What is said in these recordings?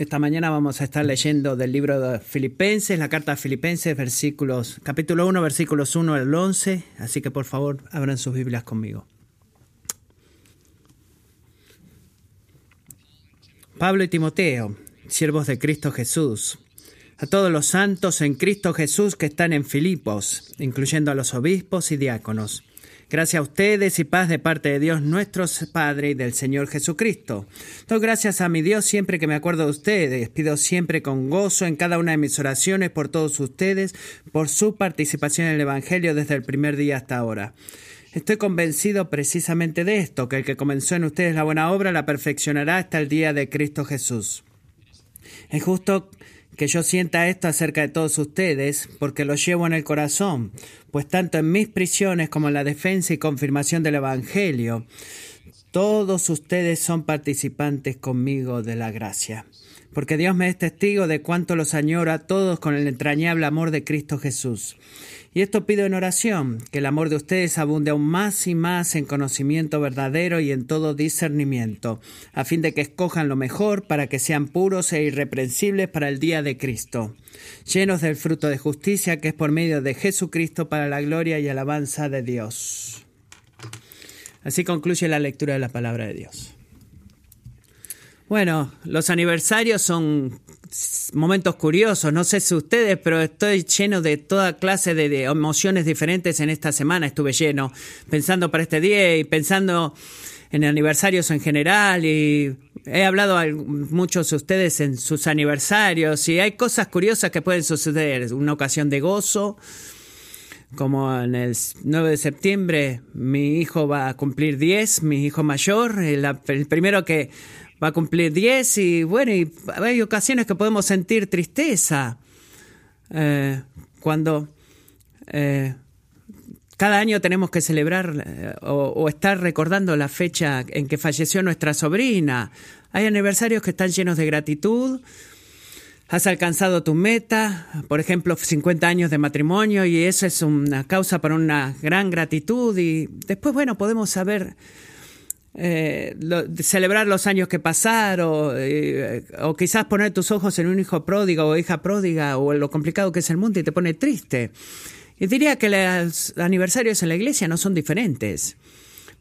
Esta mañana vamos a estar leyendo del libro de Filipenses, la carta a Filipenses, versículos, capítulo 1, versículos 1 al 11. Así que por favor, abran sus Biblias conmigo. Pablo y Timoteo, siervos de Cristo Jesús, a todos los santos en Cristo Jesús que están en Filipos, incluyendo a los obispos y diáconos. Gracias a ustedes y paz de parte de Dios nuestro Padre y del Señor Jesucristo. Doy gracias a mi Dios siempre que me acuerdo de ustedes. Pido siempre con gozo en cada una de mis oraciones por todos ustedes, por su participación en el Evangelio desde el primer día hasta ahora. Estoy convencido precisamente de esto, que el que comenzó en ustedes la buena obra la perfeccionará hasta el día de Cristo Jesús. Es justo que yo sienta esto acerca de todos ustedes, porque lo llevo en el corazón, pues tanto en mis prisiones como en la defensa y confirmación del Evangelio, todos ustedes son participantes conmigo de la gracia. Porque Dios me es testigo de cuánto los añora a todos con el entrañable amor de Cristo Jesús. Y esto pido en oración, que el amor de ustedes abunde aún más y más en conocimiento verdadero y en todo discernimiento, a fin de que escojan lo mejor para que sean puros e irreprensibles para el día de Cristo, llenos del fruto de justicia que es por medio de Jesucristo para la gloria y alabanza de Dios. Así concluye la lectura de la palabra de Dios. Bueno, los aniversarios son momentos curiosos, no sé si ustedes, pero estoy lleno de toda clase de, emociones diferentes en esta semana, estuve lleno, pensando para este día y pensando en aniversarios en general y he hablado a muchos de ustedes en sus aniversarios y hay cosas curiosas que pueden suceder, una ocasión de gozo, como en el 9 de septiembre mi hijo va a cumplir 10, mi hijo mayor, el primero que va a cumplir 10 y bueno, y hay ocasiones que podemos sentir tristeza eh, cuando eh, cada año tenemos que celebrar eh, o, estar recordando la fecha en que falleció nuestra sobrina. Hay aniversarios que están llenos de gratitud. Has alcanzado tu meta, por ejemplo, 50 años de matrimonio y eso es una causa para una gran gratitud y después, bueno, podemos saber eh, celebrar los años que pasaron, eh, o quizás poner tus ojos en un hijo pródigo o hija pródiga, o en lo complicado que es el mundo y te pone triste. Y diría que los aniversarios en la iglesia no son diferentes.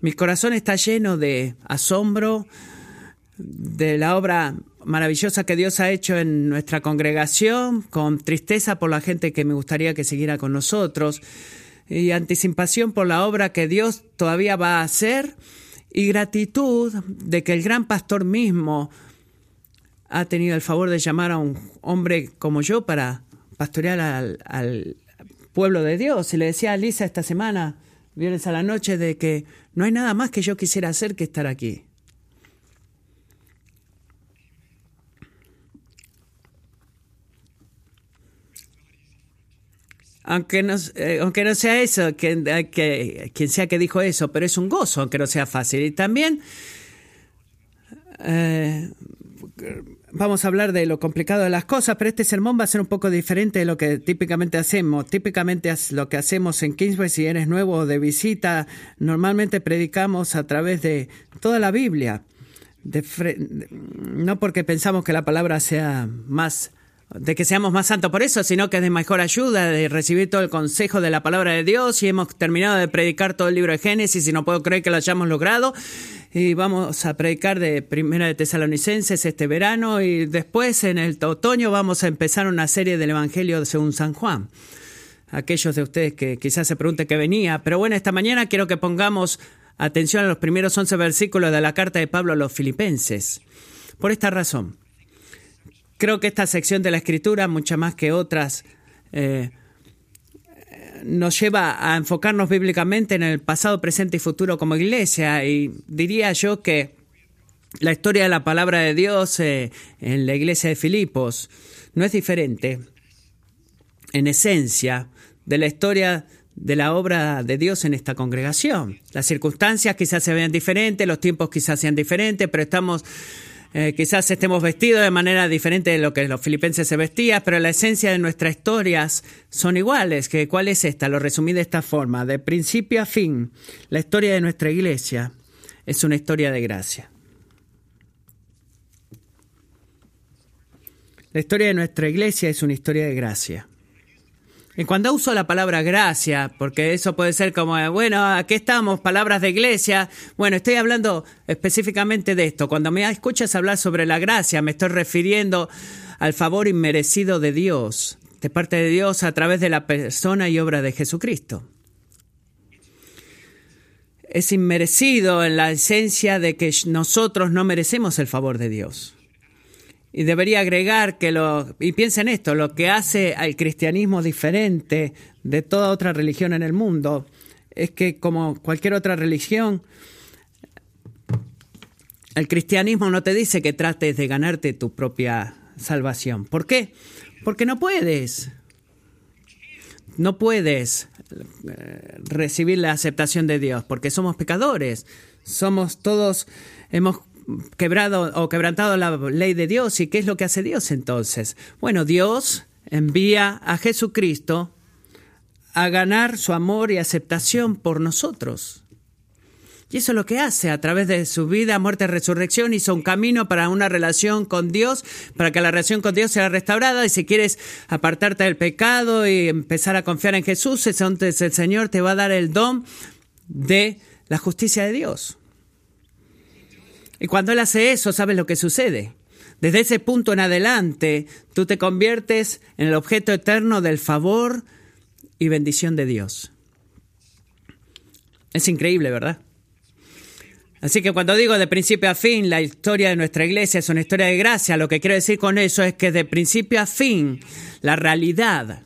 Mi corazón está lleno de asombro de la obra maravillosa que Dios ha hecho en nuestra congregación, con tristeza por la gente que me gustaría que siguiera con nosotros, y anticipación por la obra que Dios todavía va a hacer y gratitud de que el gran pastor mismo ha tenido el favor de llamar a un hombre como yo para pastorear al, pueblo de Dios. Y le decía a Lisa esta semana, viernes a la noche, de que no hay nada más que yo quisiera hacer que estar aquí. Aunque no, eh, aunque no sea eso, que, que, quien sea que dijo eso, pero es un gozo, aunque no sea fácil. Y también eh, vamos a hablar de lo complicado de las cosas, pero este sermón va a ser un poco diferente de lo que típicamente hacemos. Típicamente lo que hacemos en Kingsway, si eres nuevo o de visita, normalmente predicamos a través de toda la Biblia. no porque pensamos que la palabra sea más de que seamos más santos por eso, sino que es de mejor ayuda de recibir todo el consejo de la palabra de Dios y hemos terminado de predicar todo el libro de Génesis y no puedo creer que lo hayamos logrado y vamos a predicar de Primera de Tesalonicenses este verano y después en el otoño vamos a empezar una serie del Evangelio según San Juan. Aquellos de ustedes que quizás se pregunten qué venía, pero bueno, esta mañana quiero que pongamos atención a los primeros 11 versículos de la carta de Pablo a los filipenses. Por esta razón. Creo que esta sección de la escritura, mucha más que otras, eh, nos lleva a enfocarnos bíblicamente en el pasado, presente y futuro como iglesia. Y diría yo que la historia de la palabra de Dios eh, en la iglesia de Filipos no es diferente, en esencia, de la historia de la obra de Dios en esta congregación. Las circunstancias quizás se vean diferentes, los tiempos quizás sean diferentes, pero estamos eh, quizás estemos vestidos de manera diferente de lo que los filipenses se vestían, pero la esencia de nuestras historias son iguales. Que, ¿Cuál es esta? Lo resumí de esta forma. De principio a fin, la historia de nuestra iglesia es una historia de gracia. La historia de nuestra iglesia es una historia de gracia. Y cuando uso la palabra gracia, porque eso puede ser como, bueno, aquí estamos, palabras de iglesia. Bueno, estoy hablando específicamente de esto. Cuando me escuchas hablar sobre la gracia, me estoy refiriendo al favor inmerecido de Dios, de parte de Dios a través de la persona y obra de Jesucristo. Es inmerecido en la esencia de que nosotros no merecemos el favor de Dios. Y debería agregar que lo, y piensen esto, lo que hace al cristianismo diferente de toda otra religión en el mundo es que como cualquier otra religión, el cristianismo no te dice que trates de ganarte tu propia salvación. ¿Por qué? Porque no puedes. No puedes eh, recibir la aceptación de Dios, porque somos pecadores. Somos todos, hemos quebrado o quebrantado la ley de Dios. ¿Y qué es lo que hace Dios entonces? Bueno, Dios envía a Jesucristo a ganar su amor y aceptación por nosotros. Y eso es lo que hace a través de su vida, muerte y resurrección. Hizo un camino para una relación con Dios, para que la relación con Dios sea restaurada. Y si quieres apartarte del pecado y empezar a confiar en Jesús, entonces el Señor te va a dar el don de la justicia de Dios. Y cuando Él hace eso, ¿sabes lo que sucede? Desde ese punto en adelante, tú te conviertes en el objeto eterno del favor y bendición de Dios. Es increíble, ¿verdad? Así que cuando digo de principio a fin, la historia de nuestra iglesia es una historia de gracia, lo que quiero decir con eso es que de principio a fin, la realidad,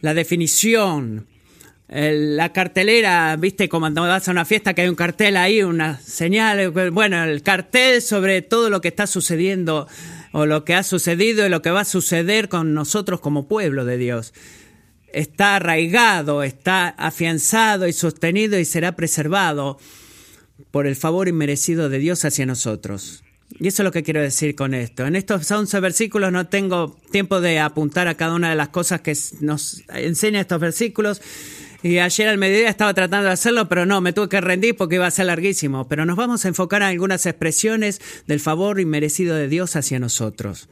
la definición, la cartelera, viste, como cuando vas a una fiesta que hay un cartel ahí, una señal, bueno, el cartel sobre todo lo que está sucediendo o lo que ha sucedido y lo que va a suceder con nosotros como pueblo de Dios. Está arraigado, está afianzado y sostenido y será preservado por el favor inmerecido de Dios hacia nosotros. Y eso es lo que quiero decir con esto. En estos 11 versículos no tengo tiempo de apuntar a cada una de las cosas que nos enseña estos versículos. Y ayer al mediodía estaba tratando de hacerlo, pero no, me tuve que rendir porque iba a ser larguísimo. Pero nos vamos a enfocar en algunas expresiones del favor inmerecido de Dios hacia nosotros.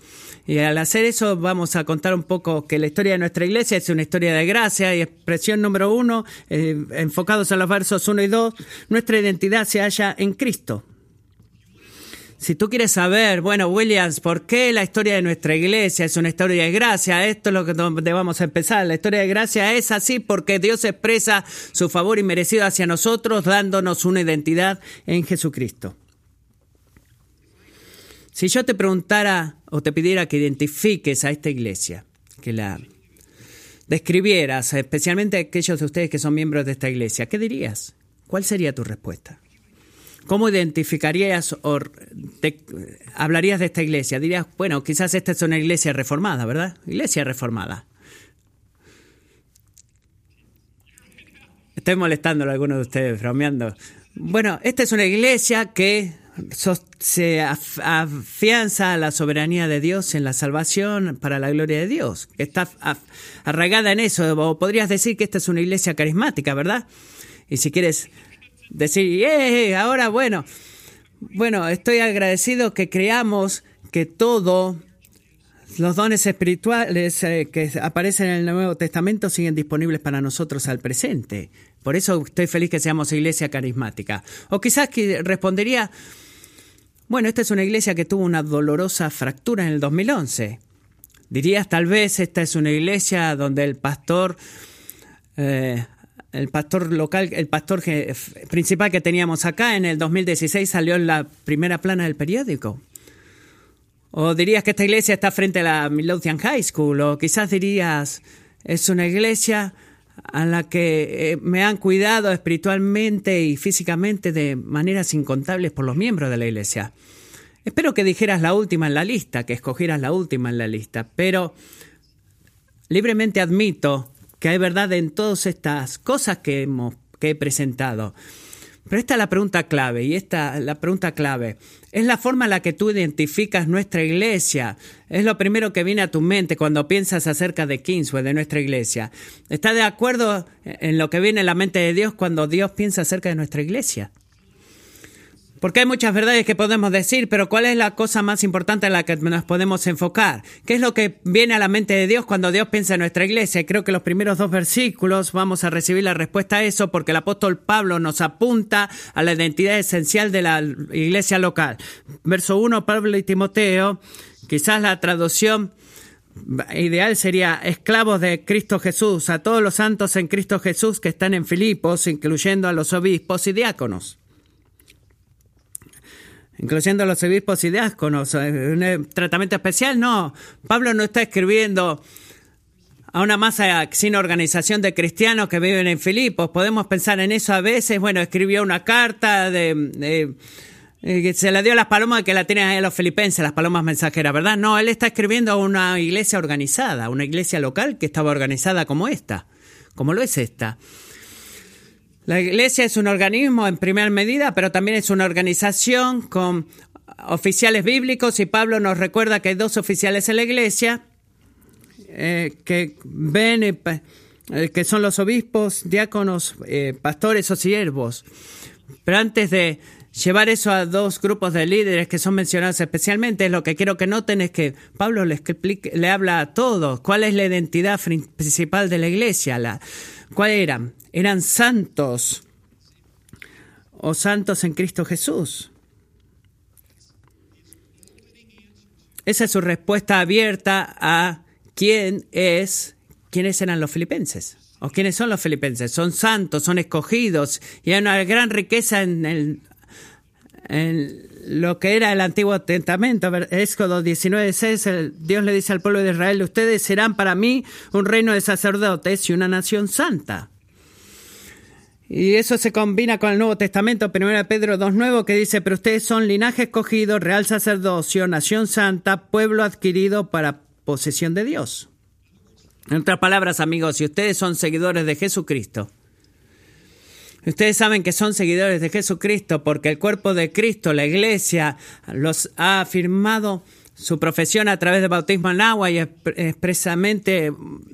Y al hacer eso vamos a contar un poco que la historia de nuestra iglesia es una historia de gracia y expresión número uno, eh, enfocados en los versos uno y dos, nuestra identidad se halla en Cristo. Si tú quieres saber, bueno, Williams, ¿por qué la historia de nuestra iglesia es una historia de gracia? Esto es lo que vamos a empezar. La historia de gracia es así porque Dios expresa su favor inmerecido hacia nosotros, dándonos una identidad en Jesucristo. Si yo te preguntara o te pidiera que identifiques a esta iglesia, que la describieras, especialmente aquellos de ustedes que son miembros de esta iglesia, ¿qué dirías? ¿Cuál sería tu respuesta? ¿Cómo identificarías o hablarías de esta iglesia? Dirías, bueno, quizás esta es una iglesia reformada, ¿verdad? Iglesia reformada. Estoy molestándolo a algunos de ustedes, bromeando. Bueno, esta es una iglesia que se afianza a la soberanía de Dios en la salvación para la gloria de Dios, está arraigada en eso. O podrías decir que esta es una iglesia carismática, ¿verdad? Y si quieres decir, eh, ahora bueno, bueno, estoy agradecido que creamos que todo los dones espirituales eh, que aparecen en el Nuevo Testamento siguen disponibles para nosotros al presente. Por eso estoy feliz que seamos iglesia carismática. O quizás que respondería, bueno, esta es una iglesia que tuvo una dolorosa fractura en el 2011. Dirías, tal vez esta es una iglesia donde el pastor eh, el pastor local, el pastor principal que teníamos acá en el 2016 salió en la primera plana del periódico. O dirías que esta iglesia está frente a la Midlothian High School, o quizás dirías, es una iglesia a la que eh, me han cuidado espiritualmente y físicamente de maneras incontables por los miembros de la iglesia. Espero que dijeras la última en la lista, que escogieras la última en la lista, pero libremente admito que hay verdad en todas estas cosas que, hemos, que he presentado. Pero esta es la pregunta clave, y esta la pregunta clave. Es la forma en la que tú identificas nuestra iglesia. Es lo primero que viene a tu mente cuando piensas acerca de Kingsway, de nuestra iglesia. ¿Está de acuerdo en lo que viene en la mente de Dios cuando Dios piensa acerca de nuestra iglesia? Porque hay muchas verdades que podemos decir, pero ¿cuál es la cosa más importante en la que nos podemos enfocar? ¿Qué es lo que viene a la mente de Dios cuando Dios piensa en nuestra iglesia? Y creo que los primeros dos versículos vamos a recibir la respuesta a eso porque el apóstol Pablo nos apunta a la identidad esencial de la iglesia local. Verso 1, Pablo y Timoteo, quizás la traducción ideal sería esclavos de Cristo Jesús, a todos los santos en Cristo Jesús que están en Filipos, incluyendo a los obispos y diáconos incluyendo los obispos y diáconos, un eh, tratamiento especial, no. Pablo no está escribiendo a una masa sin organización de cristianos que viven en Filipos. Podemos pensar en eso a veces. Bueno, escribió una carta de, eh, se la dio a las palomas que la tienen ahí a los filipenses, las palomas mensajeras, ¿verdad? No, él está escribiendo a una iglesia organizada, una iglesia local que estaba organizada como esta, como lo es esta. La iglesia es un organismo en primera medida, pero también es una organización con oficiales bíblicos y Pablo nos recuerda que hay dos oficiales en la iglesia eh, que ven, eh, eh, que son los obispos, diáconos, pastores o siervos. Pero antes de llevar eso a dos grupos de líderes que son mencionados especialmente, lo que quiero que noten es que Pablo le, le habla a todos cuál es la identidad principal de la iglesia, la, cuál era eran santos o santos en Cristo Jesús. Esa es su respuesta abierta a quién es, quiénes eran los filipenses. ¿O quiénes son los filipenses? Son santos, son escogidos y hay una gran riqueza en, el, en lo que era el Antiguo Testamento. Éxodo 19:6, Dios le dice al pueblo de Israel, ustedes serán para mí un reino de sacerdotes y una nación santa. Y eso se combina con el Nuevo Testamento, 1 Pedro 2.9, que dice, pero ustedes son linaje escogido, real sacerdocio, nación santa, pueblo adquirido para posesión de Dios. En otras palabras, amigos, si ustedes son seguidores de Jesucristo, ustedes saben que son seguidores de Jesucristo porque el cuerpo de Cristo, la iglesia, los ha afirmado su profesión a través del bautismo en agua y expresamente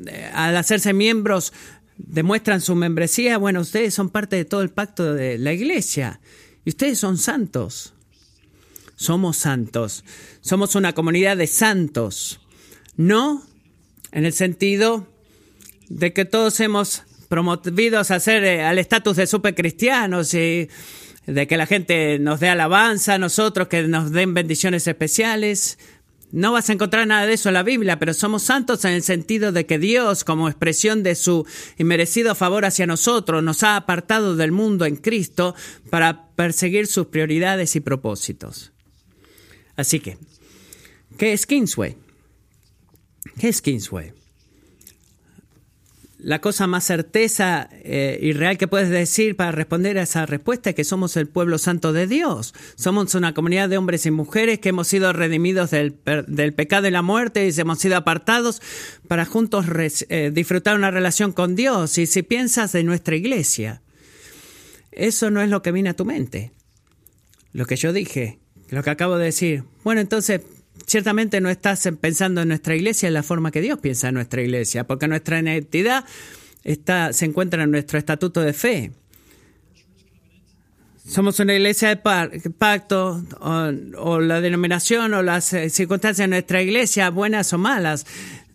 eh, al hacerse miembros demuestran su membresía, bueno, ustedes son parte de todo el pacto de la iglesia y ustedes son santos. Somos santos. Somos una comunidad de santos. No en el sentido de que todos hemos promovido a hacer eh, al estatus de supercristianos y de que la gente nos dé alabanza a nosotros, que nos den bendiciones especiales. No vas a encontrar nada de eso en la Biblia, pero somos santos en el sentido de que Dios, como expresión de su inmerecido favor hacia nosotros, nos ha apartado del mundo en Cristo para perseguir sus prioridades y propósitos. Así que, ¿qué es Kingsway? ¿Qué es Kingsway? La cosa más certeza eh, y real que puedes decir para responder a esa respuesta es que somos el pueblo santo de Dios. Somos una comunidad de hombres y mujeres que hemos sido redimidos del, pecado y la muerte y hemos sido apartados para juntos eh, disfrutar una relación con Dios. Y si piensas de nuestra iglesia, eso no es lo que viene a tu mente. Lo que yo dije, lo que acabo de decir. Bueno, entonces ciertamente no estás pensando en nuestra iglesia en la forma que Dios piensa en nuestra iglesia, porque nuestra identidad está, se encuentra en nuestro estatuto de fe. Somos una iglesia de pacto, o, la denominación o las eh, circunstancias de nuestra iglesia, buenas o malas,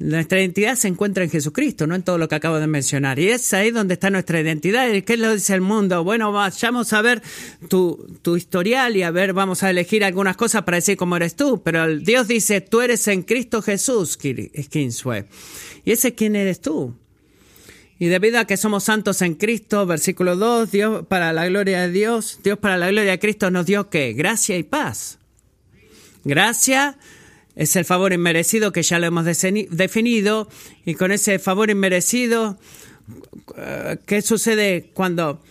nuestra identidad se encuentra en Jesucristo, no en todo lo que acabo de mencionar. Y es ahí donde está nuestra identidad. ¿Y qué lo dice el mundo? Bueno, vayamos a ver tu, tu historial y a ver, vamos a elegir algunas cosas para decir cómo eres tú. Pero Dios dice, tú eres en Cristo Jesús, Kinsue. ¿Y ese quién eres tú? Y debido a que somos santos en Cristo, versículo 2, Dios para la gloria de Dios, Dios para la gloria de Cristo nos dio qué? Gracia y paz. Gracia es el favor inmerecido que ya lo hemos definido y con ese favor inmerecido, eh, ¿qué sucede cuando,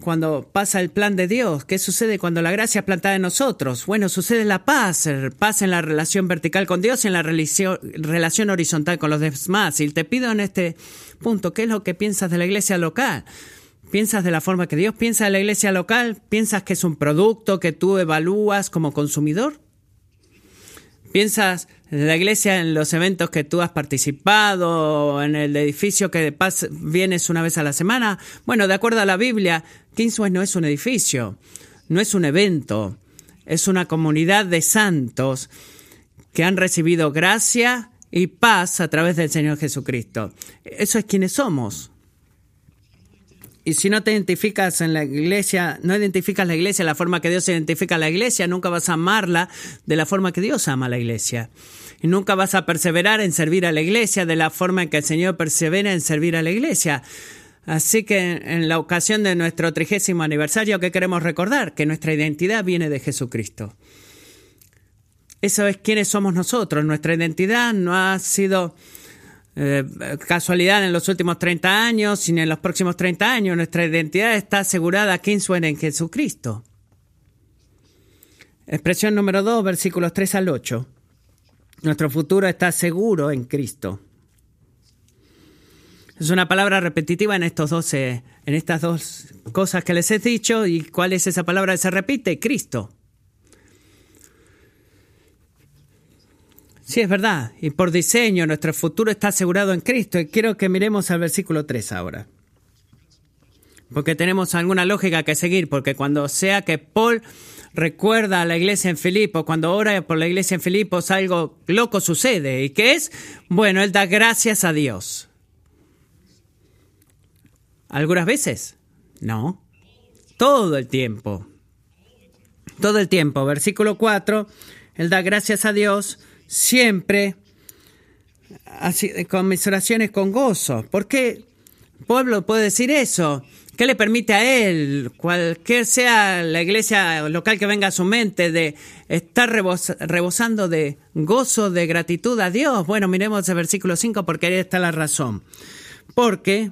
cuando pasa el plan de Dios? ¿Qué sucede cuando la gracia es plantada en nosotros? Bueno, sucede la paz, paz en la relación vertical con Dios y en la relación horizontal con los demás. Y te pido en este punto, ¿qué es lo que piensas de la iglesia local? ¿Piensas de la forma que Dios piensa de la iglesia local? ¿Piensas que es un producto que tú evalúas como consumidor? ¿Piensas en la iglesia en los eventos que tú has participado, en el edificio que de paz vienes una vez a la semana? Bueno, de acuerdo a la Biblia, Kingsway no es un edificio. no es un evento, es una comunidad de santos que han recibido gracia y paz a través del Señor Jesucristo. Eso es quienes somos. Y si no te identificas en la iglesia, no identificas la iglesia la forma que Dios identifica a la iglesia, nunca vas a amarla de la forma que Dios ama a la iglesia. Y nunca vas a perseverar en servir a la iglesia de la forma en que el Señor persevera en servir a la iglesia. Así que en la ocasión de nuestro trigésimo aniversario, ¿qué queremos recordar? Que nuestra identidad viene de Jesucristo. Eso es quiénes somos nosotros. Nuestra identidad no ha sido eh, casualidad en los últimos 30 años, sino en los próximos 30 años. Nuestra identidad está asegurada aquí en en Jesucristo. Expresión número 2, versículos 3 al 8. Nuestro futuro está seguro en Cristo. Es una palabra repetitiva en, estos dos, en estas dos cosas que les he dicho. ¿Y cuál es esa palabra que se repite? Cristo. Sí, es verdad. Y por diseño nuestro futuro está asegurado en Cristo. Y quiero que miremos al versículo 3 ahora. Porque tenemos alguna lógica que seguir. Porque cuando sea que Paul recuerda a la iglesia en Filipos, cuando ora por la iglesia en Filipos, algo loco sucede. ¿Y qué es? Bueno, él da gracias a Dios. ¿Algunas veces? No. Todo el tiempo. Todo el tiempo. Versículo 4. Él da gracias a Dios siempre con mis oraciones con gozo. ¿Por qué Pueblo puede decir eso? ¿Qué le permite a él, cualquier sea la iglesia local que venga a su mente, de estar rebosando de gozo, de gratitud a Dios? Bueno, miremos el versículo 5 porque ahí está la razón. Porque,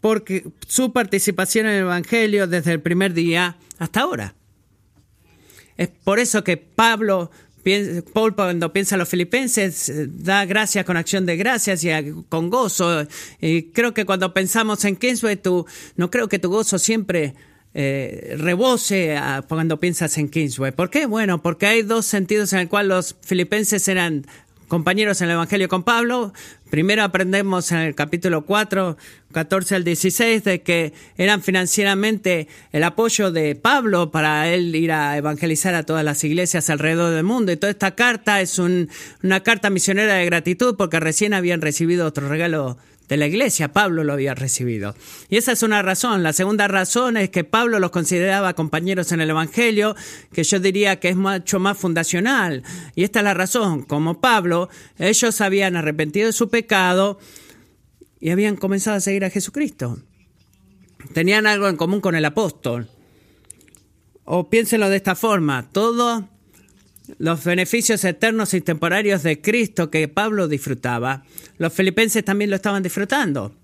porque su participación en el Evangelio desde el primer día hasta ahora. Es por eso que Pablo Paul cuando piensa en los filipenses da gracias con acción de gracias y con gozo. Y creo que cuando pensamos en Kingsway, tú, no creo que tu gozo siempre eh, rebose cuando piensas en Kingsway. ¿Por qué? Bueno, porque hay dos sentidos en el cual los filipenses eran compañeros en el Evangelio con Pablo. Primero aprendemos en el capítulo 4, 14 al 16, de que eran financieramente el apoyo de Pablo para él ir a evangelizar a todas las iglesias alrededor del mundo. Y toda esta carta es una carta misionera de gratitud porque recién habían recibido otro regalo de la iglesia, Pablo lo había recibido. Y esa es una razón. La segunda razón es que Pablo los consideraba compañeros en el Evangelio, que yo diría que es mucho más fundacional. Y esta es la razón. Como Pablo, ellos habían arrepentido de su pecado y habían comenzado a seguir a Jesucristo. Tenían algo en común con el apóstol. O piénsenlo de esta forma, todo los beneficios eternos y temporarios de Cristo que Pablo disfrutaba, los filipenses también lo estaban disfrutando.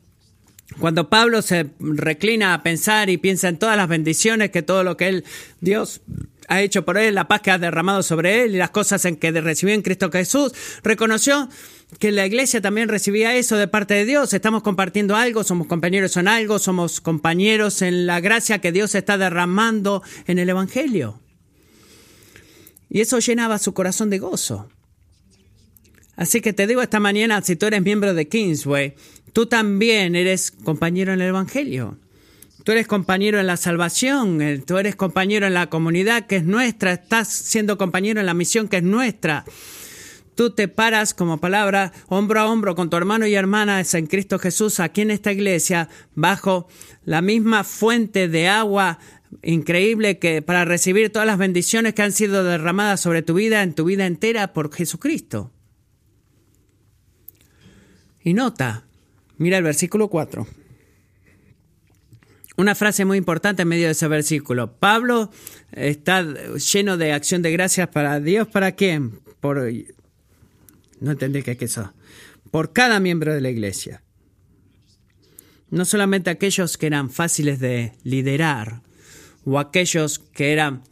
Cuando Pablo se reclina a pensar y piensa en todas las bendiciones que todo lo que él, Dios, ha hecho por él, la paz que ha derramado sobre él y las cosas en que recibió en Cristo Jesús, reconoció que la iglesia también recibía eso de parte de Dios. Estamos compartiendo algo, somos compañeros en algo, somos compañeros en la gracia que Dios está derramando en el Evangelio. Y eso llenaba su corazón de gozo. Así que te digo esta mañana, si tú eres miembro de Kingsway, tú también eres compañero en el Evangelio. Tú eres compañero en la salvación, eh, tú eres compañero en la comunidad que es nuestra, estás siendo compañero en la misión que es nuestra. Tú te paras como palabra hombro a hombro con tu hermano y hermana en Cristo Jesús aquí en esta iglesia bajo la misma fuente de agua increíble que para recibir todas las bendiciones que han sido derramadas sobre tu vida, en tu vida entera por Jesucristo. Y nota, mira el versículo 4. Una frase muy importante en medio de ese versículo. Pablo está lleno de acción de gracias para Dios. ¿Para quién? Por. No entendí qué es eso. Por cada miembro de la iglesia. No solamente aquellos que eran fáciles de liderar, o aquellos que eran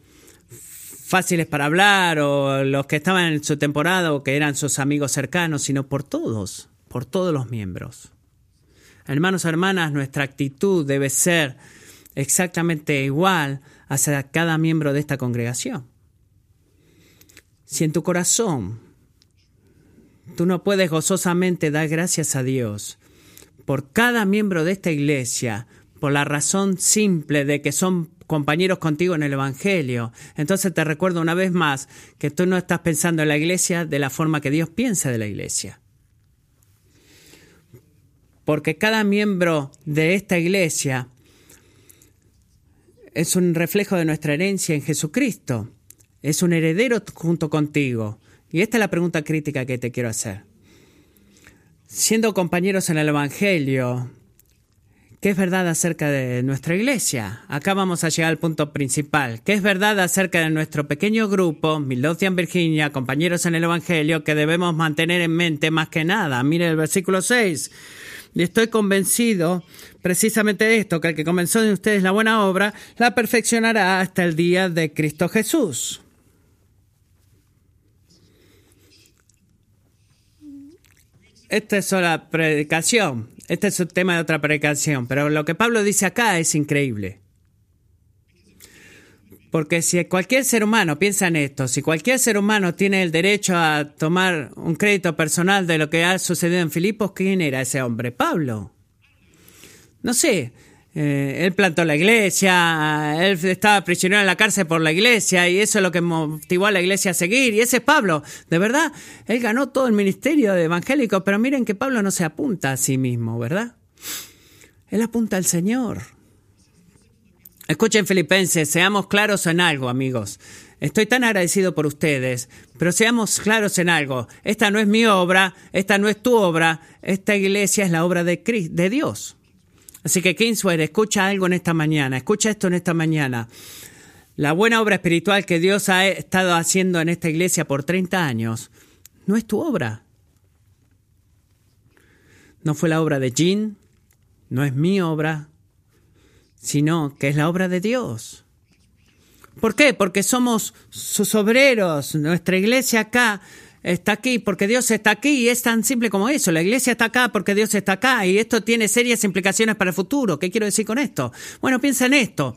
fáciles para hablar o los que estaban en su temporada o que eran sus amigos cercanos, sino por todos, por todos los miembros. Hermanos, hermanas, nuestra actitud debe ser exactamente igual hacia cada miembro de esta congregación. Si en tu corazón tú no puedes gozosamente dar gracias a Dios por cada miembro de esta iglesia, por la razón simple de que son compañeros contigo en el Evangelio. Entonces te recuerdo una vez más que tú no estás pensando en la iglesia de la forma que Dios piensa de la iglesia. Porque cada miembro de esta iglesia es un reflejo de nuestra herencia en Jesucristo. Es un heredero junto contigo. Y esta es la pregunta crítica que te quiero hacer. Siendo compañeros en el Evangelio, ¿qué es verdad acerca de nuestra iglesia? Acá vamos a llegar al punto principal. ¿Qué es verdad acerca de nuestro pequeño grupo, Midlothian, Virginia, compañeros en el Evangelio, que debemos mantener en mente más que nada? Mire el versículo 6. Y estoy convencido precisamente de esto, que el que comenzó en ustedes la buena obra, la perfeccionará hasta el día de Cristo Jesús. Esta es la predicación, este es el tema de otra predicación, pero lo que Pablo dice acá es increíble. Porque si cualquier ser humano piensa en esto, si cualquier ser humano tiene el derecho a tomar un crédito personal de lo que ha sucedido en Filipos, ¿quién era ese hombre? Pablo. No sé, eh, él plantó la iglesia, él estaba prisionero en la cárcel por la iglesia y eso es lo que motivó a la iglesia a seguir. Y ese es Pablo. De verdad, él ganó todo el ministerio de evangélico, pero miren que Pablo no se apunta a sí mismo, ¿verdad? Él apunta al Señor. Escuchen Filipenses, seamos claros en algo, amigos. Estoy tan agradecido por ustedes, pero seamos claros en algo. Esta no es mi obra, esta no es tu obra, esta iglesia es la obra de, de Dios. Así que Kingsway, escucha algo en esta mañana, escucha esto en esta mañana. La buena obra espiritual que Dios ha estado haciendo en esta iglesia por 30 años no es tu obra. No fue la obra de Jean, no es mi obra, sino que es la obra de Dios. ¿Por qué? Porque somos sus obreros. Nuestra iglesia acá está aquí porque Dios está aquí y es tan simple como eso. La iglesia está acá porque Dios está acá y esto tiene serias implicaciones para el futuro. ¿Qué quiero decir con esto? Bueno, piensa en esto.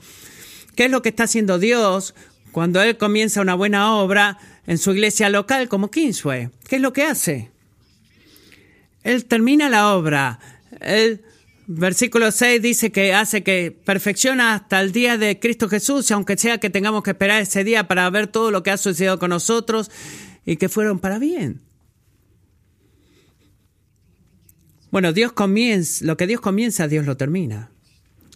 ¿Qué es lo que está haciendo Dios cuando Él comienza una buena obra en su iglesia local como Kingsway? ¿Qué es lo que hace? Él termina la obra. Él Versículo 6 dice que hace que perfecciona hasta el día de Cristo Jesús, aunque sea que tengamos que esperar ese día para ver todo lo que ha sucedido con nosotros y que fueron para bien. Bueno, Dios comienza, lo que Dios comienza, Dios lo termina.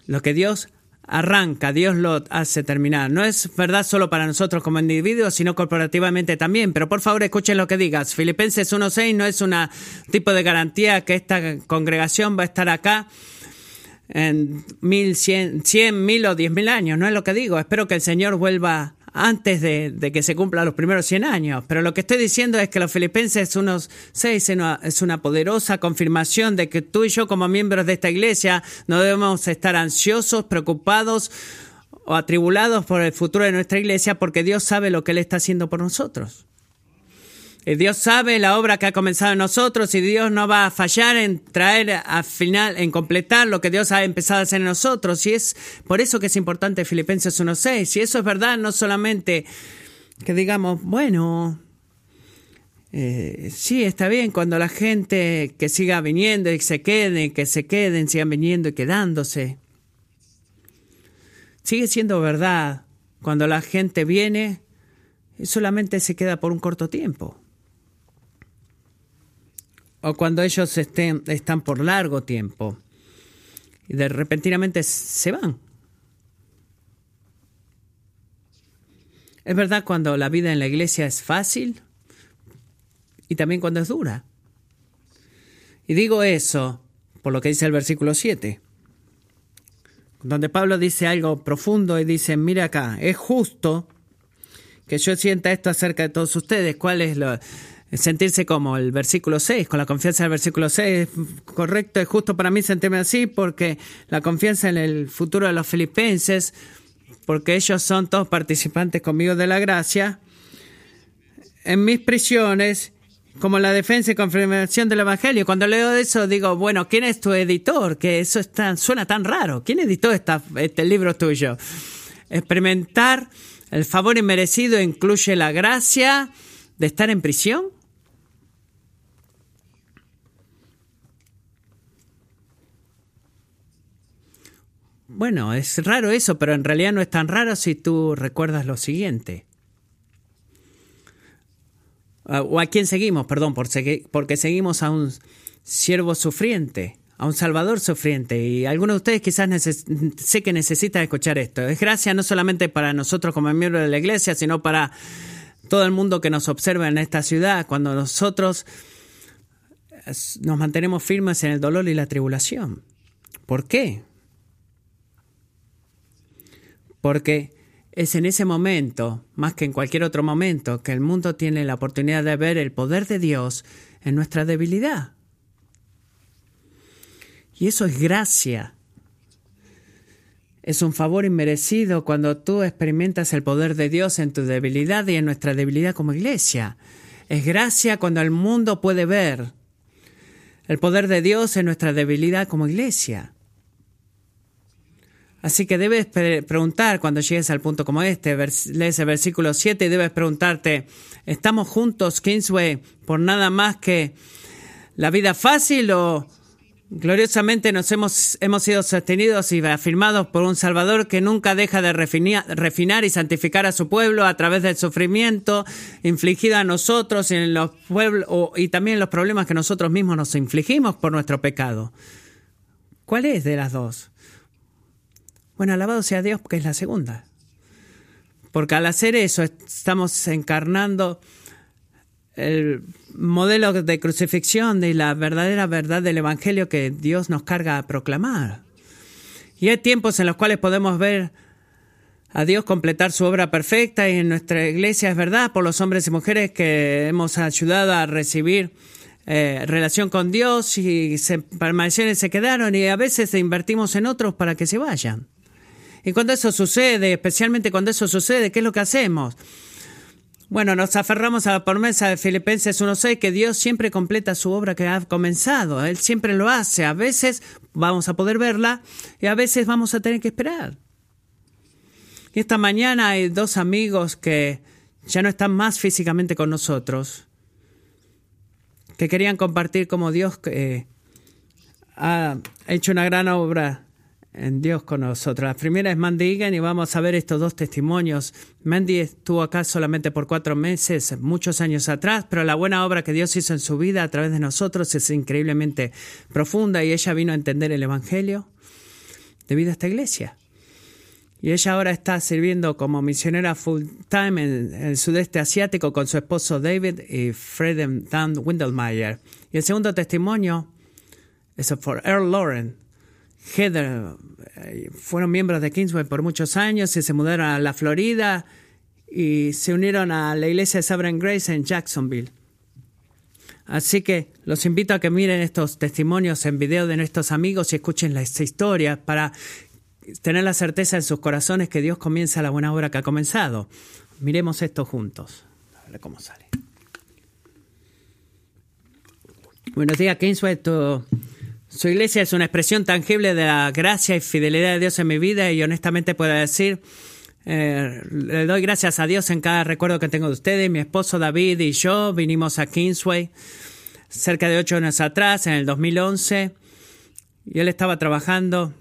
Lo que Dios arranca, Dios lo hace terminar. No es verdad solo para nosotros como individuos, sino corporativamente también. Pero por favor escuchen lo que digas. Filipenses 1.6 no es un tipo de garantía que esta congregación va a estar acá en mil, cien, cien, mil o diez mil años. No es lo que digo. Espero que el Señor vuelva antes de, que se cumplan los primeros 100 años. Pero lo que estoy diciendo es que los filipenses unos seis es una poderosa confirmación de que tú y yo como miembros de esta iglesia no debemos estar ansiosos, preocupados o atribulados por el futuro de nuestra iglesia porque Dios sabe lo que Él está haciendo por nosotros. Eh, Dios sabe la obra que ha comenzado en nosotros y Dios no va a fallar en traer al final, en completar lo que Dios ha empezado a hacer en nosotros. Y es por eso que es importante Filipenses 1.6. Si eso es verdad, no solamente que digamos, bueno, eh, sí, está bien cuando la gente que siga viniendo y se queden, que se queden, sigan viniendo y quedándose. Sigue siendo verdad cuando la gente viene y solamente se queda por un corto tiempo o cuando ellos estén, están por largo tiempo y de repentinamente se van. Es verdad cuando la vida en la iglesia es fácil y también cuando es dura. Y digo eso por lo que dice el versículo 7, donde Pablo dice algo profundo y dice, mira acá, es justo que yo sienta esto acerca de todos ustedes. ¿Cuál es lo, sentirse como el versículo 6, con la confianza del versículo 6. Correcto, es justo para mí sentirme así porque la confianza en el futuro de los filipenses, porque ellos son todos participantes conmigo de la gracia, en mis prisiones, como la defensa y confirmación del Evangelio. Cuando leo eso digo, bueno, ¿quién es tu editor? Que eso está, suena tan raro. ¿Quién editó esta, este libro tuyo? Experimentar el favor inmerecido incluye la gracia de estar en prisión. Bueno, es raro eso, pero en realidad no es tan raro si tú recuerdas lo siguiente. Ah, ¿O a quién seguimos? Perdón, porque seguimos a un siervo sufriente, a un salvador sufriente. Y algunos de ustedes quizás sé que necesitan escuchar esto. Es gracia no solamente para nosotros como miembros de la iglesia, sino para todo el mundo que nos observa en esta ciudad, cuando nosotros nos mantenemos firmes en el dolor y la tribulación. ¿Por qué? Porque es en ese momento, más que en cualquier otro momento, que el mundo tiene la oportunidad de ver el poder de Dios en nuestra debilidad. Y eso es gracia. Es un favor inmerecido cuando tú experimentas el poder de Dios en tu debilidad y en nuestra debilidad como iglesia. Es gracia cuando el mundo puede ver el poder de Dios en nuestra debilidad como iglesia. Así que debes preguntar cuando llegues al punto como este, lees el versículo 7 y debes preguntarte, ¿estamos juntos, Kingsway, por nada más que la vida fácil o gloriosamente nos hemos, hemos sido sostenidos y afirmados por un Salvador que nunca deja de refinar y santificar a su pueblo a través del sufrimiento infligido a nosotros y, en los pueblos, y también los problemas que nosotros mismos nos infligimos por nuestro pecado? ¿Cuál es de las dos? Bueno, alabado sea Dios porque es la segunda. Porque al hacer eso estamos encarnando el modelo de crucifixión de la verdadera verdad del Evangelio que Dios nos carga a proclamar. Y hay tiempos en los cuales podemos ver a Dios completar su obra perfecta y en nuestra iglesia es verdad por los hombres y mujeres que hemos ayudado a recibir eh, relación con Dios y se y se quedaron y a veces invertimos en otros para que se vayan. Y cuando eso sucede, especialmente cuando eso sucede, ¿qué es lo que hacemos? Bueno, nos aferramos a la promesa de Filipenses 1.6 que Dios siempre completa su obra que ha comenzado. Él siempre lo hace. A veces vamos a poder verla y a veces vamos a tener que esperar. Y esta mañana hay dos amigos que ya no están más físicamente con nosotros, que querían compartir cómo Dios eh, ha hecho una gran obra en Dios con nosotros. La primera es Mandy Egan y vamos a ver estos dos testimonios. Mandy estuvo acá solamente por cuatro meses, muchos años atrás, pero la buena obra que Dios hizo en su vida a través de nosotros es increíblemente profunda y ella vino a entender el Evangelio debido a esta iglesia. Y ella ahora está sirviendo como misionera full time en, el sudeste asiático con su esposo David y Fred Dan Windelmeyer. Y el segundo testimonio es por Earl Lauren Heather eh, fueron miembros de Kingsway por muchos años y se mudaron a la Florida y se unieron a la iglesia de Sovereign Grace en Jacksonville. Así que los invito a que miren estos testimonios en video de nuestros amigos y escuchen las historias para tener la certeza en sus corazones que Dios comienza la buena obra que ha comenzado. Miremos esto juntos. A ver cómo sale. Buenos días, Kingsway. Su iglesia es una expresión tangible de la gracia y fidelidad de Dios en mi vida y honestamente puedo decir, eh, le doy gracias a Dios en cada recuerdo que tengo de ustedes. Mi esposo David y yo vinimos a Kingsway cerca de ocho años atrás, en el 2011, y él estaba trabajando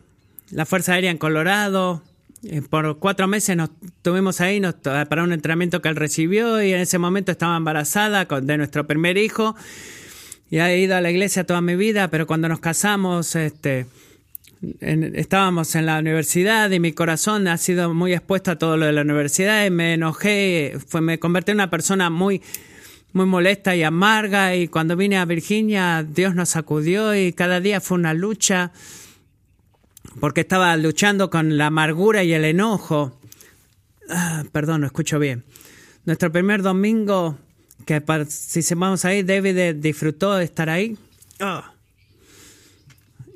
la Fuerza Aérea en Colorado. Eh, por cuatro meses nos tuvimos ahí para un entrenamiento que él recibió y en ese momento estaba embarazada de nuestro primer hijo y he ido a la iglesia toda mi vida, pero cuando nos casamos, este, estábamos en la universidad y mi corazón ha sido muy expuesto a todo lo de la universidad y me enojé, fue, me convertí en una persona muy, muy molesta y amarga y cuando vine a Virginia Dios nos sacudió y cada día fue una lucha porque estaba luchando con la amargura y el enojo. Ah, perdón, no escucho bien. Nuestro primer domingo que participamos ahí, David disfrutó de estar ahí. Ah.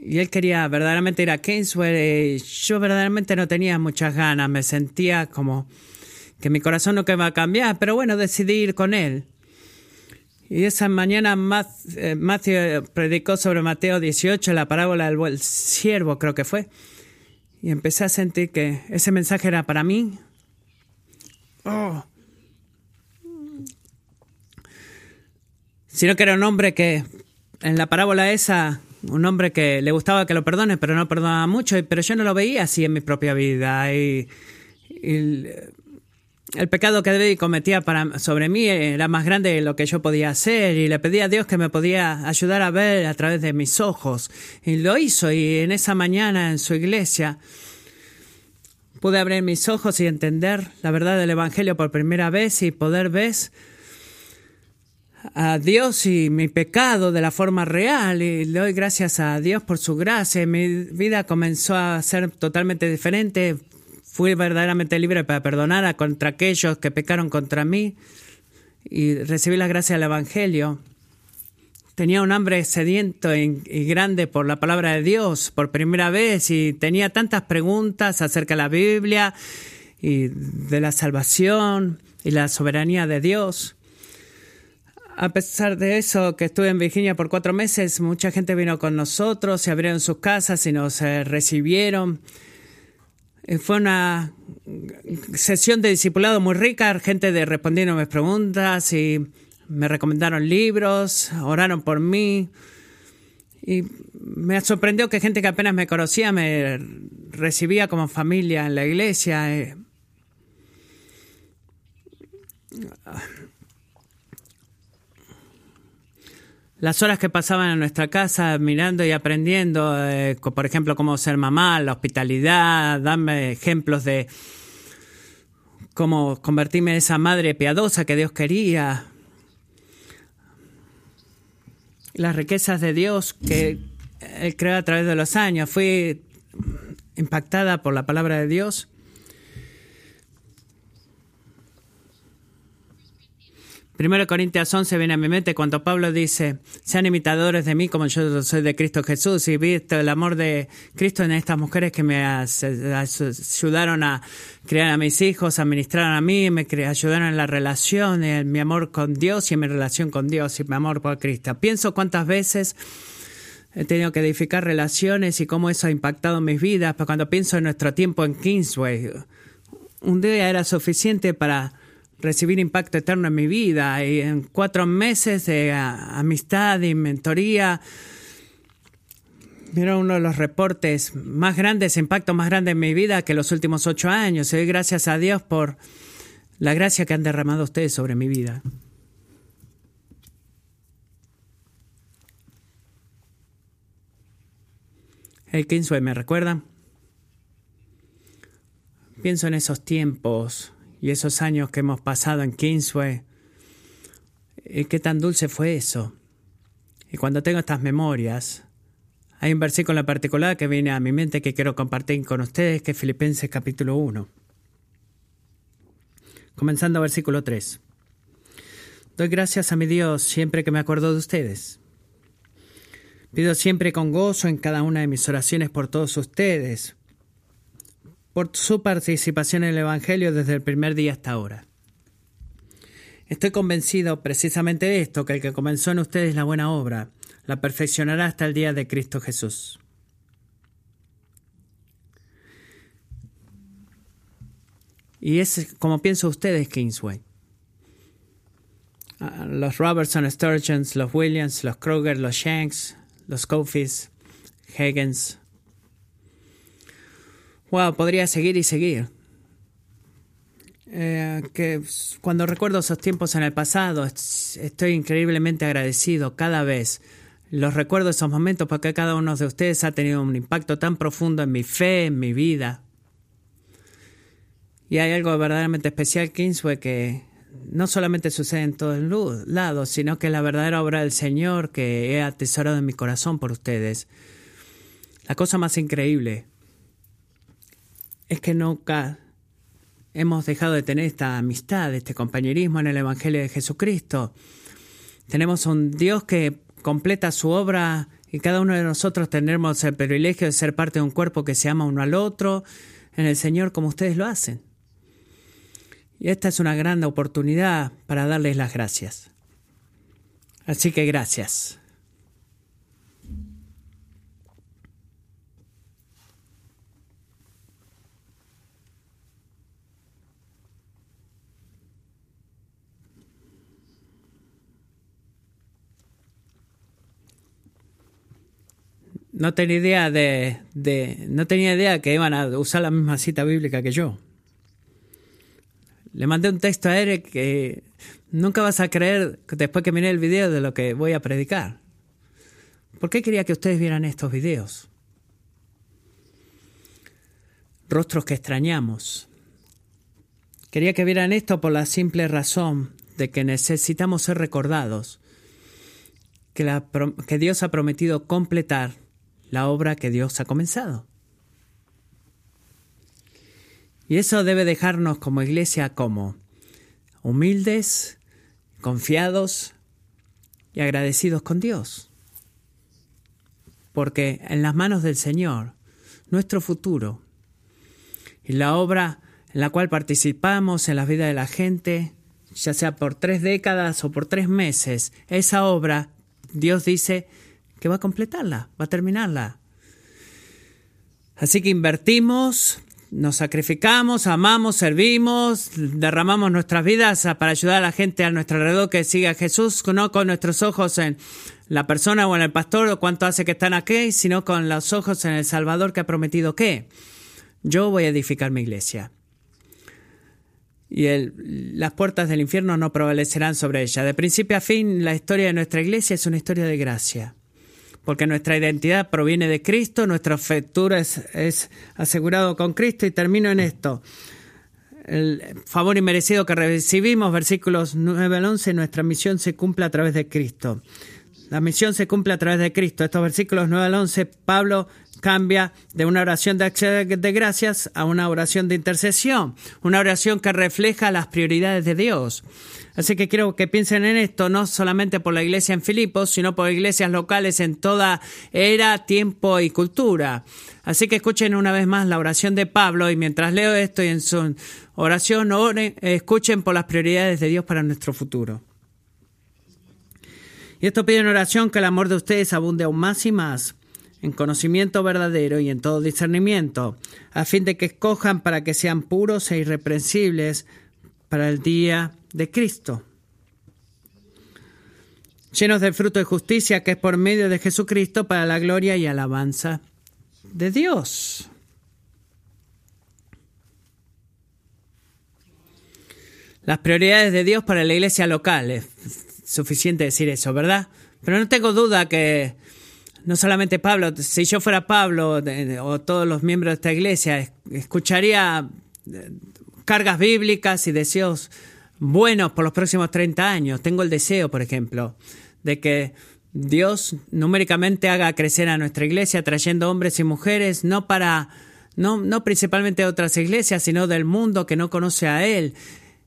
Y él quería verdaderamente ir a Kingsway. Y yo verdaderamente no tenía muchas ganas. Me sentía como que mi corazón no iba a cambiar. Pero bueno, decidí ir con él. Y esa mañana eh, Matthew predicó sobre Mateo 18, la parábola del siervo, creo que fue. Y empecé a sentir que ese mensaje era para mí. Oh, sino que era un hombre que en la parábola esa un hombre que le gustaba que lo perdone, pero no perdonaba mucho, pero yo no lo veía así en mi propia vida. Y, el, el pecado que David cometía para, sobre mí era más grande de lo que yo podía hacer y le pedí a Dios que me podía ayudar a ver a través de mis ojos. Y lo hizo y en esa mañana en su iglesia pude abrir mis ojos y entender la verdad del Evangelio por primera vez y poder ver a Dios y mi pecado de la forma real y le doy gracias a Dios por su gracia. Mi vida comenzó a ser totalmente diferente. Fui verdaderamente libre para perdonar a contra aquellos que pecaron contra mí y recibí la gracia del Evangelio. Tenía un hambre sediento y grande por la palabra de Dios por primera vez y tenía tantas preguntas acerca de la Biblia y de la salvación y la soberanía de Dios. A pesar de eso, que estuve en Virginia por cuatro meses, mucha gente vino con nosotros, se abrieron sus casas y nos eh, recibieron. Eh, fue una sesión de discipulado muy rica, gente de respondiendo mis preguntas y me recomendaron libros, oraron por mí. Y me sorprendió que gente que apenas me conocía me recibía como familia en la iglesia. Eh, las horas que pasaban en nuestra casa mirando y aprendiendo, eh, por ejemplo, cómo ser mamá, la hospitalidad, darme ejemplos de cómo convertirme en esa madre piadosa que Dios quería, las riquezas de Dios que Él creó a través de los años. Fui impactada por la palabra de Dios 1 Corintios 11 viene a mi mente cuando Pablo dice, sean imitadores de mí como yo soy de Cristo Jesús y visto el amor de Cristo en estas mujeres que me ayudaron a criar a mis hijos, a ministrar a mí, me ayudaron en la relación, en mi amor con Dios y en mi relación con Dios y mi amor por Cristo. Pienso cuántas veces he tenido que edificar relaciones y cómo eso ha impactado mis vidas, pero cuando pienso en nuestro tiempo en Kingsway, un día era suficiente para recibir impacto eterno en mi vida y en cuatro meses de amistad y mentoría. Era uno de los reportes más grandes, impacto más grande en mi vida que los últimos ocho años. Y doy gracias a Dios por la gracia que han derramado ustedes sobre mi vida. El Kingsway, ¿me recuerda? Pienso en esos tiempos y esos años que hemos pasado en Kingsway. Y qué tan dulce fue eso. Y cuando tengo estas memorias, hay un versículo en particular que viene a mi mente que quiero compartir con ustedes, que es Filipenses capítulo 1. Comenzando versículo 3. Doy gracias a mi Dios siempre que me acuerdo de ustedes. Pido siempre con gozo en cada una de mis oraciones por todos ustedes por su participación en el Evangelio desde el primer día hasta ahora. Estoy convencido precisamente de esto, que el que comenzó en ustedes la buena obra, la perfeccionará hasta el día de Cristo Jesús. Y es como pienso ustedes, Kingsway. Ah, los Robertson Sturgeons, los Williams, los Kroger, los Shanks, los Cofis, Higgins, Wow, podría seguir y seguir. Eh, que cuando recuerdo esos tiempos en el pasado, estoy increíblemente agradecido cada vez. Los recuerdo esos momentos porque cada uno de ustedes ha tenido un impacto tan profundo en mi fe, en mi vida. Y hay algo verdaderamente especial, Kingsway, que no solamente sucede en todos lados, sino que la verdadera obra del Señor que he atesorado en mi corazón por ustedes. La cosa más increíble es que nunca hemos dejado de tener esta amistad, este compañerismo en el Evangelio de Jesucristo. Tenemos un Dios que completa su obra y cada uno de nosotros tendremos el privilegio de ser parte de un cuerpo que se ama uno al otro en el Señor como ustedes lo hacen. Y esta es una gran oportunidad para darles las gracias. Así que gracias. No tenía idea de, no tenía idea que iban a usar la misma cita bíblica que yo. Le mandé un texto a Eric que nunca vas a creer después que miré el video de lo que voy a predicar. ¿Por qué quería que ustedes vieran estos videos? Rostros que extrañamos. Quería que vieran esto por la simple razón de que necesitamos ser recordados, que, la, que Dios ha prometido completar la obra que Dios ha comenzado. Y eso debe dejarnos como iglesia como humildes, confiados y agradecidos con Dios. Porque en las manos del Señor, nuestro futuro y la obra en la cual participamos en la vida de la gente, ya sea por tres décadas o por tres meses, esa obra, Dios dice que va a completarla, va a terminarla. Así que invertimos nos sacrificamos, amamos, servimos, derramamos nuestras vidas para ayudar a la gente a nuestro alrededor que siga a Jesús, no con nuestros ojos en la persona o en el pastor o cuánto hace que están aquí, sino con los ojos en el Salvador que ha prometido que yo voy a edificar mi iglesia. Y las puertas del infierno no prevalecerán sobre ella. De principio a fin, la historia de nuestra iglesia es una historia de gracia porque nuestra identidad proviene de Cristo, nuestro futuro es, asegurado con Cristo y termino en esto. El favor inmerecido que recibimos, versículos 9 al 11, nuestra misión se cumple a través de Cristo. La misión se cumple a través de Cristo. Estos versículos 9 al 11, Pablo cambia de una oración de acción de gracias a una oración de intercesión, una oración que refleja las prioridades de Dios. Así que quiero que piensen en esto, no solamente por la iglesia en Filipos, sino por iglesias locales en toda era, tiempo y cultura. Así que escuchen una vez más la oración de Pablo y mientras leo esto y en su oración oren, escuchen por las prioridades de Dios para nuestro futuro. Y esto pide en oración que el amor de ustedes abunde aún más y más en conocimiento verdadero y en todo discernimiento, a fin de que escojan para que sean puros e irreprensibles para el día de Cristo, llenos del fruto de justicia que es por medio de Jesucristo para la gloria y alabanza de Dios. Las prioridades de Dios para la iglesia local. Es suficiente decir eso, ¿verdad? Pero no tengo duda que no solamente Pablo, si yo fuera Pablo o todos los miembros de esta iglesia, escucharía eh, cargas bíblicas y deseos buenos por los próximos 30 años. Tengo el deseo, por ejemplo, de que Dios numéricamente haga crecer a nuestra iglesia trayendo hombres y mujeres, no para, no, no principalmente de otras iglesias, sino del mundo que no conoce a Él,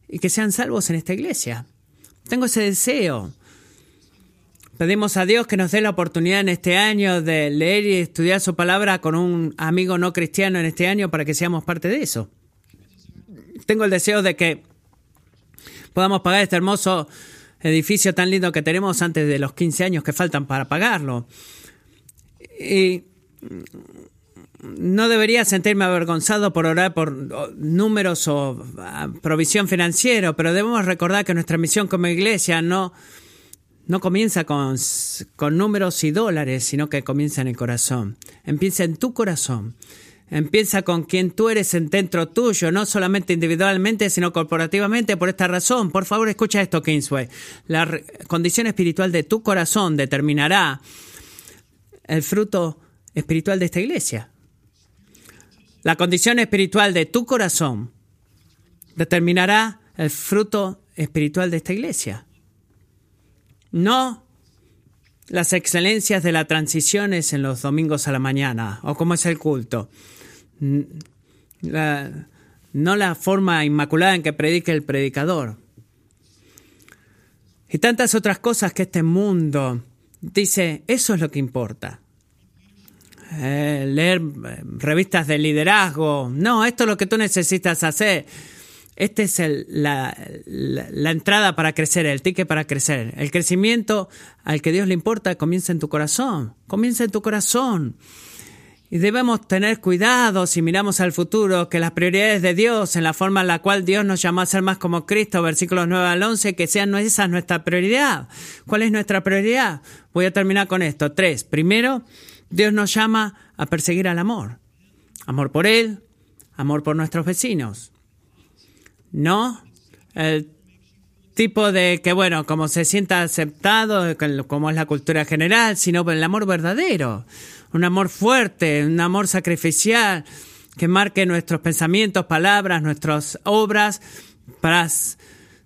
y que sean salvos en esta iglesia. Tengo ese deseo. Pedimos a Dios que nos dé la oportunidad en este año de leer y estudiar su palabra con un amigo no cristiano en este año para que seamos parte de eso. Tengo el deseo de que podamos pagar este hermoso edificio tan lindo que tenemos antes de los 15 años que faltan para pagarlo. Y no debería sentirme avergonzado por orar por números o ah, provisión financiera, pero debemos recordar que nuestra misión como iglesia no, no comienza con, con números y dólares, sino que comienza en el corazón. Empieza en tu corazón. Empieza con quien tú eres en dentro tuyo, no solamente individualmente, sino corporativamente. Por esta razón, por favor, escucha esto, Kingsway. La condición espiritual de tu corazón determinará el fruto espiritual de esta iglesia. La condición espiritual de tu corazón determinará el fruto espiritual de esta iglesia. No las excelencias de las transiciones en los domingos a la mañana o cómo es el culto no la forma inmaculada en que predique el predicador. Y tantas otras cosas que este mundo dice, eso es lo que importa. Eh, leer eh, revistas de liderazgo, no, esto es lo que tú necesitas hacer. Esta es la, entrada para crecer, el ticket para crecer. El crecimiento al que Dios le importa comienza en tu corazón. Comienza en tu corazón. Y debemos tener cuidado si miramos al futuro, que las prioridades de Dios, en la forma en la cual Dios nos llamó a ser más como Cristo, versículos 9 al 11, que sean esa nuestra prioridad. ¿Cuál es nuestra prioridad? Voy a terminar con esto. Tres. Primero, Dios nos llama a perseguir al amor. Amor por Él, amor por nuestros vecinos. No el tipo de que, bueno, como se sienta aceptado, como es la cultura general, sino el amor verdadero. Un amor fuerte, un amor sacrificial que marque nuestros pensamientos, palabras, nuestras obras para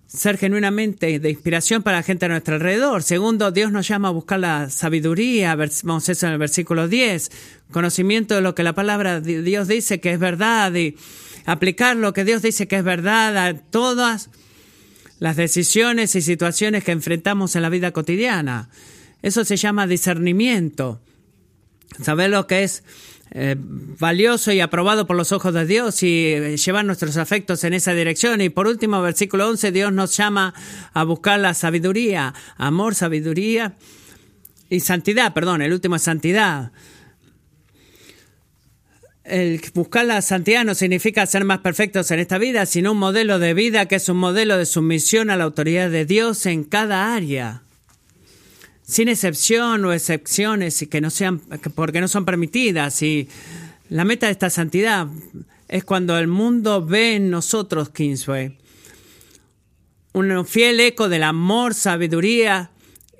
ser genuinamente de inspiración para la gente a nuestro alrededor. Segundo, Dios nos llama a buscar la sabiduría, vamos eso en el versículo 10, conocimiento de lo que la palabra de Dios dice que es verdad y aplicar lo que Dios dice que es verdad a todas las decisiones y situaciones que enfrentamos en la vida cotidiana. Eso se llama discernimiento. Saber lo que es eh, valioso y aprobado por los ojos de Dios y eh, llevar nuestros afectos en esa dirección. Y por último, versículo 11, Dios nos llama a buscar la sabiduría, amor, sabiduría y santidad, perdón, el último es santidad. El buscar la santidad no significa ser más perfectos en esta vida, sino un modelo de vida que es un modelo de sumisión a la autoridad de Dios en cada área sin excepción o excepciones que no sean porque no son permitidas y la meta de esta santidad es cuando el mundo ve en nosotros Kingsway un fiel eco del amor, sabiduría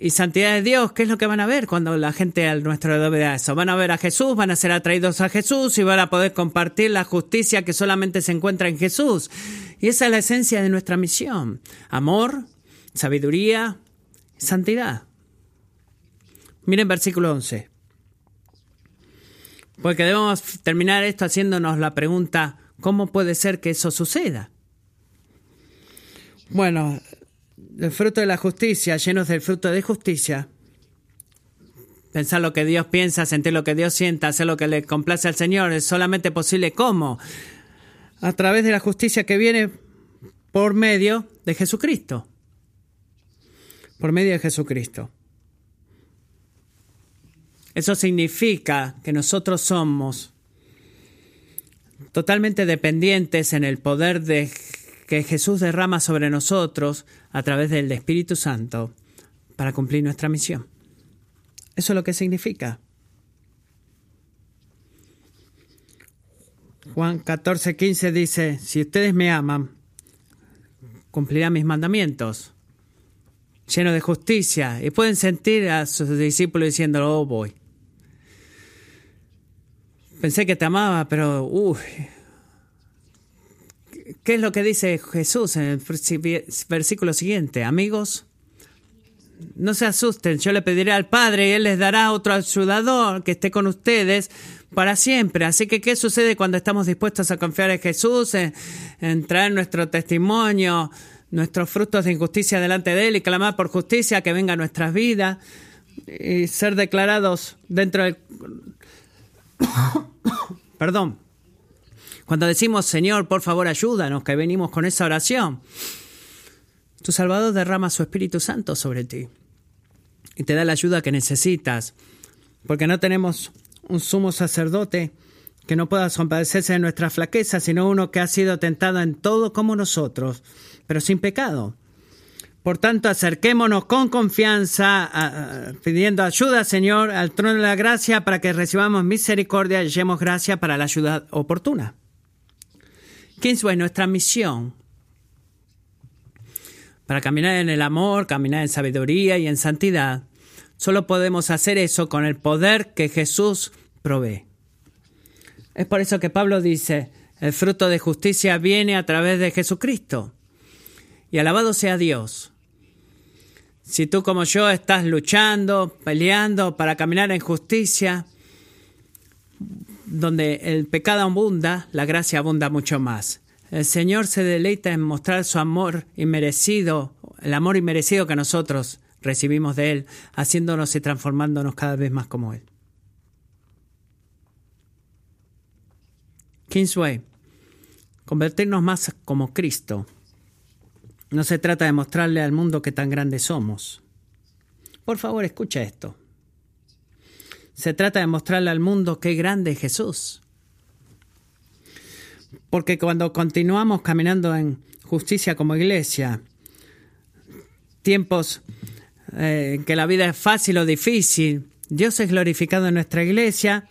y santidad de Dios, ¿qué es lo que van a ver cuando la gente al nuestro alrededor vea eso? Van a ver a Jesús, van a ser atraídos a Jesús y van a poder compartir la justicia que solamente se encuentra en Jesús. Y esa es la esencia de nuestra misión. Amor, sabiduría, santidad. Miren versículo 11. Porque debemos terminar esto haciéndonos la pregunta, ¿cómo puede ser que eso suceda? Bueno, el fruto de la justicia, llenos del fruto de justicia, pensar lo que Dios piensa, sentir lo que Dios sienta, hacer lo que le complace al Señor, es solamente posible ¿cómo? A través de la justicia que viene por medio de Jesucristo. Por medio de Jesucristo. Eso significa que nosotros somos totalmente dependientes en el poder de que Jesús derrama sobre nosotros a través del Espíritu Santo para cumplir nuestra misión. Eso es lo que significa. Juan 14, 15 dice, si ustedes me aman, cumplirán mis mandamientos, lleno de justicia, y pueden sentir a sus discípulos diciendo, oh, voy. Pensé que te amaba, pero uy. ¿Qué es lo que dice Jesús en el versículo siguiente? Amigos, no se asusten, yo le pediré al Padre y Él les dará otro ayudador que esté con ustedes para siempre. Así que, ¿qué sucede cuando estamos dispuestos a confiar en Jesús, en, traer nuestro testimonio, nuestros frutos de injusticia delante de Él y clamar por justicia que venga a nuestras vidas y ser declarados dentro del Perdón. Cuando decimos, Señor, por favor, ayúdanos, que venimos con esa oración, tu Salvador derrama su Espíritu Santo sobre ti y te da la ayuda que necesitas, porque no tenemos un sumo sacerdote que no pueda compadecerse de nuestra flaqueza, sino uno que ha sido tentado en todo como nosotros, pero sin pecado. Por tanto, acerquémonos con confianza, pidiendo ayuda, Señor, al trono de la gracia para que recibamos misericordia y hallemos gracia para la ayuda oportuna. Kingsway, nuestra misión para caminar en el amor, caminar en sabiduría y en santidad, solo podemos hacer eso con el poder que Jesús provee. Es por eso que Pablo dice, el fruto de justicia viene a través de Jesucristo. Y alabado sea Dios si tú como yo estás luchando, peleando para caminar en justicia, donde el pecado abunda, la gracia abunda mucho más. El Señor se deleita en mostrar su amor inmerecido, el amor inmerecido que nosotros recibimos de Él, haciéndonos y transformándonos cada vez más como Él. Kingsway, convertirnos más como Cristo no se trata de mostrarle al mundo qué tan grandes somos. Por favor, escucha esto. Se trata de mostrarle al mundo qué grande es Jesús. Porque cuando continuamos caminando en justicia como iglesia, tiempos eh, en que la vida es fácil o difícil, Dios es glorificado en nuestra iglesia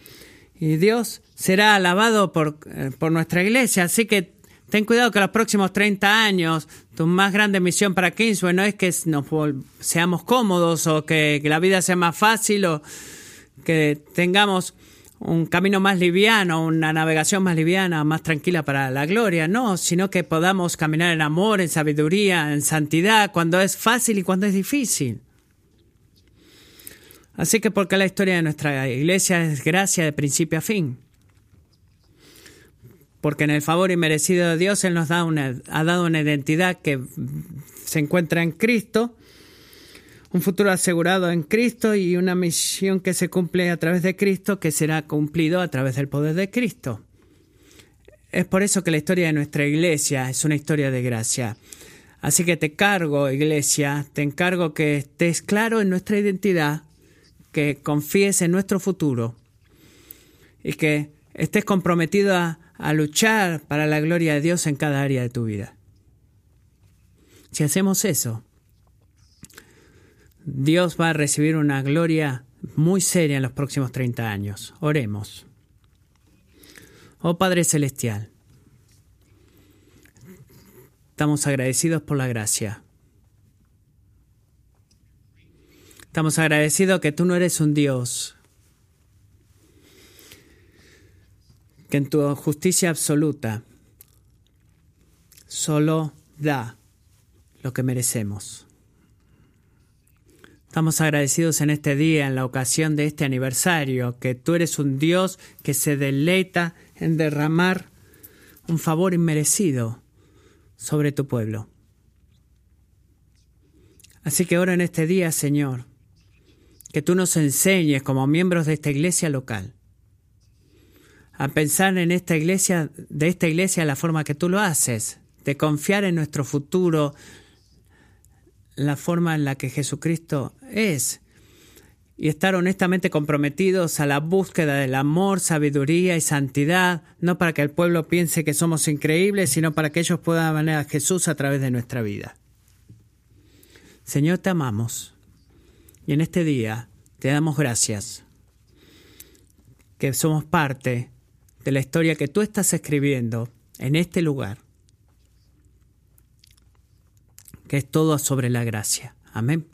y Dios será alabado por, eh, por nuestra iglesia. Así que ten cuidado que los próximos 30 años tu más grande misión para Kingsway no es que nos seamos cómodos o que, que la vida sea más fácil o que tengamos un camino más liviano, una navegación más liviana, más tranquila para la gloria, no, sino que podamos caminar en amor, en sabiduría, en santidad, cuando es fácil y cuando es difícil. Así que porque la historia de nuestra iglesia es gracia de principio a fin. Porque en el favor inmerecido de Dios Él nos da una, ha dado una identidad que se encuentra en Cristo un futuro asegurado en Cristo y una misión que se cumple a través de Cristo que será cumplido a través del poder de Cristo. Es por eso que la historia de nuestra iglesia es una historia de gracia. Así que te cargo, iglesia, te encargo que estés claro en nuestra identidad, que confíes en nuestro futuro y que estés comprometido a, a luchar para la gloria de Dios en cada área de tu vida. Si hacemos eso, Dios va a recibir una gloria muy seria en los próximos 30 años. Oremos. Oh Padre Celestial, estamos agradecidos por la gracia. Estamos agradecidos que tú no eres un Dios, que en tu justicia absoluta solo da lo que merecemos. Estamos agradecidos en este día, en la ocasión de este aniversario, que tú eres un Dios que se deleita en derramar un favor inmerecido sobre tu pueblo. Así que ahora en este día, Señor, que tú nos enseñes como miembros de esta iglesia local a pensar en esta iglesia, de esta iglesia la forma que tú lo haces, de confiar en nuestro futuro, la forma en la que Jesucristo es y estar honestamente comprometidos a la búsqueda del amor, sabiduría y santidad, no para que el pueblo piense que somos increíbles, sino para que ellos puedan ver a Jesús a través de nuestra vida. Señor, te amamos y en este día te damos gracias, que somos parte de la historia que tú estás escribiendo en este lugar que es todo sobre la gracia. Amén.